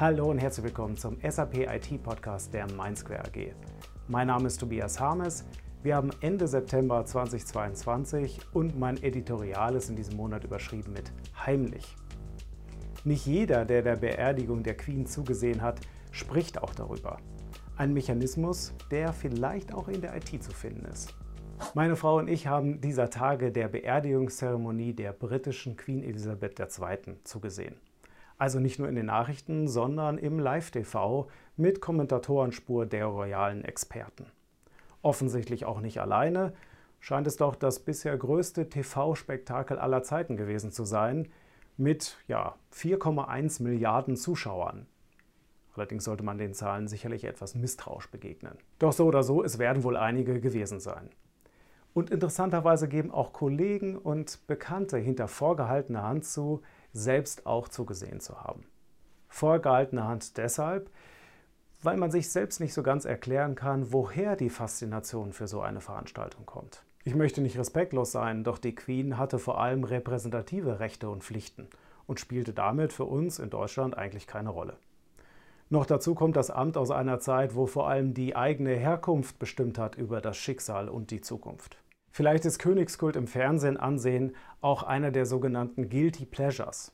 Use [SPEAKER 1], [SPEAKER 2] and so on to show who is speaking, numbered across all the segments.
[SPEAKER 1] Hallo und herzlich willkommen zum SAP IT Podcast der Mindsquare AG. Mein Name ist Tobias Harmes. Wir haben Ende September 2022 und mein Editorial ist in diesem Monat überschrieben mit heimlich. Nicht jeder, der der Beerdigung der Queen zugesehen hat, spricht auch darüber. Ein Mechanismus, der vielleicht auch in der IT zu finden ist. Meine Frau und ich haben dieser Tage der Beerdigungszeremonie der britischen Queen Elizabeth II. zugesehen. Also nicht nur in den Nachrichten, sondern im Live-TV mit Kommentatorenspur der royalen Experten. Offensichtlich auch nicht alleine, scheint es doch das bisher größte TV-Spektakel aller Zeiten gewesen zu sein, mit ja, 4,1 Milliarden Zuschauern. Allerdings sollte man den Zahlen sicherlich etwas misstrauisch begegnen. Doch so oder so, es werden wohl einige gewesen sein. Und interessanterweise geben auch Kollegen und Bekannte hinter vorgehaltener Hand zu, selbst auch zugesehen zu haben. Vorgehaltene Hand deshalb, weil man sich selbst nicht so ganz erklären kann, woher die Faszination für so eine Veranstaltung kommt. Ich möchte nicht respektlos sein, doch die Queen hatte vor allem repräsentative Rechte und Pflichten und spielte damit für uns in Deutschland eigentlich keine Rolle. Noch dazu kommt das Amt aus einer Zeit, wo vor allem die eigene Herkunft bestimmt hat über das Schicksal und die Zukunft. Vielleicht ist Königskult im Fernsehen ansehen auch einer der sogenannten Guilty Pleasures.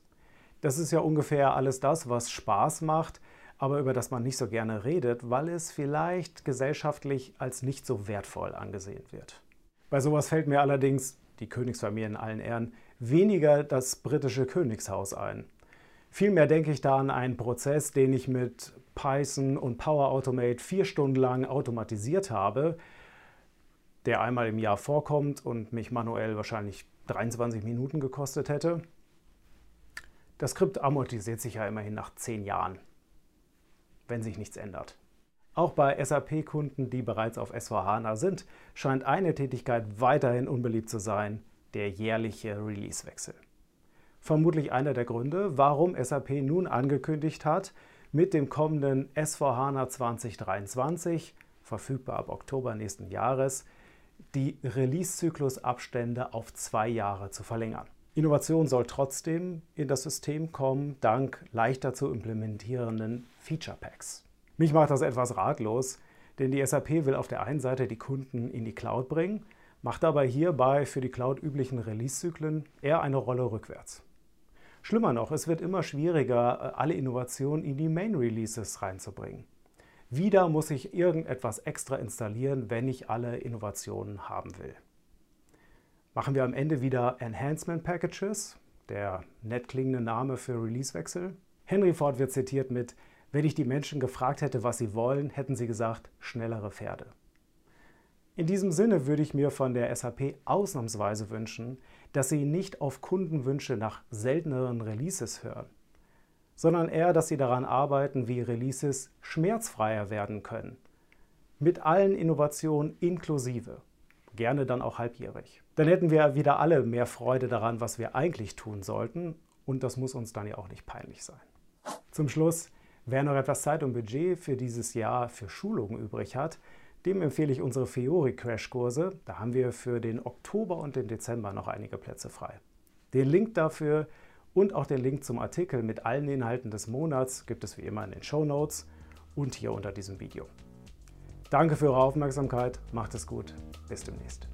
[SPEAKER 1] Das ist ja ungefähr alles das, was Spaß macht, aber über das man nicht so gerne redet, weil es vielleicht gesellschaftlich als nicht so wertvoll angesehen wird. Bei sowas fällt mir allerdings, die Königsfamilie in allen Ehren, weniger das britische Königshaus ein. Vielmehr denke ich da an einen Prozess, den ich mit Python und Power Automate vier Stunden lang automatisiert habe, der einmal im Jahr vorkommt und mich manuell wahrscheinlich 23 Minuten gekostet hätte. Das Skript amortisiert sich ja immerhin nach 10 Jahren, wenn sich nichts ändert. Auch bei SAP-Kunden, die bereits auf S4HANA sind, scheint eine Tätigkeit weiterhin unbeliebt zu sein, der jährliche Release-Wechsel. Vermutlich einer der Gründe, warum SAP nun angekündigt hat, mit dem kommenden S4HANA 2023, verfügbar ab Oktober nächsten Jahres, die Release-Zyklusabstände auf zwei Jahre zu verlängern. Innovation soll trotzdem in das System kommen, dank leichter zu implementierenden Feature Packs. Mich macht das etwas ratlos, denn die SAP will auf der einen Seite die Kunden in die Cloud bringen, macht dabei hierbei für die Cloud üblichen Release-Zyklen eher eine Rolle rückwärts. Schlimmer noch, es wird immer schwieriger, alle Innovationen in die Main Releases reinzubringen. Wieder muss ich irgendetwas extra installieren, wenn ich alle Innovationen haben will. Machen wir am Ende wieder Enhancement Packages, der nett klingende Name für Releasewechsel. Henry Ford wird zitiert mit, wenn ich die Menschen gefragt hätte, was sie wollen, hätten sie gesagt, schnellere Pferde. In diesem Sinne würde ich mir von der SAP ausnahmsweise wünschen, dass sie nicht auf Kundenwünsche nach selteneren Releases hören, sondern eher, dass sie daran arbeiten, wie Releases schmerzfreier werden können. Mit allen Innovationen inklusive. Gerne dann auch halbjährig. Dann hätten wir wieder alle mehr Freude daran, was wir eigentlich tun sollten. Und das muss uns dann ja auch nicht peinlich sein. Zum Schluss, wer noch etwas Zeit und Budget für dieses Jahr für Schulungen übrig hat, dem empfehle ich unsere Fiori-Crashkurse. Da haben wir für den Oktober und den Dezember noch einige Plätze frei. Den Link dafür und auch den Link zum Artikel mit allen Inhalten des Monats gibt es wie immer in den Show Notes und hier unter diesem Video. Danke für eure Aufmerksamkeit, macht es gut, bis demnächst.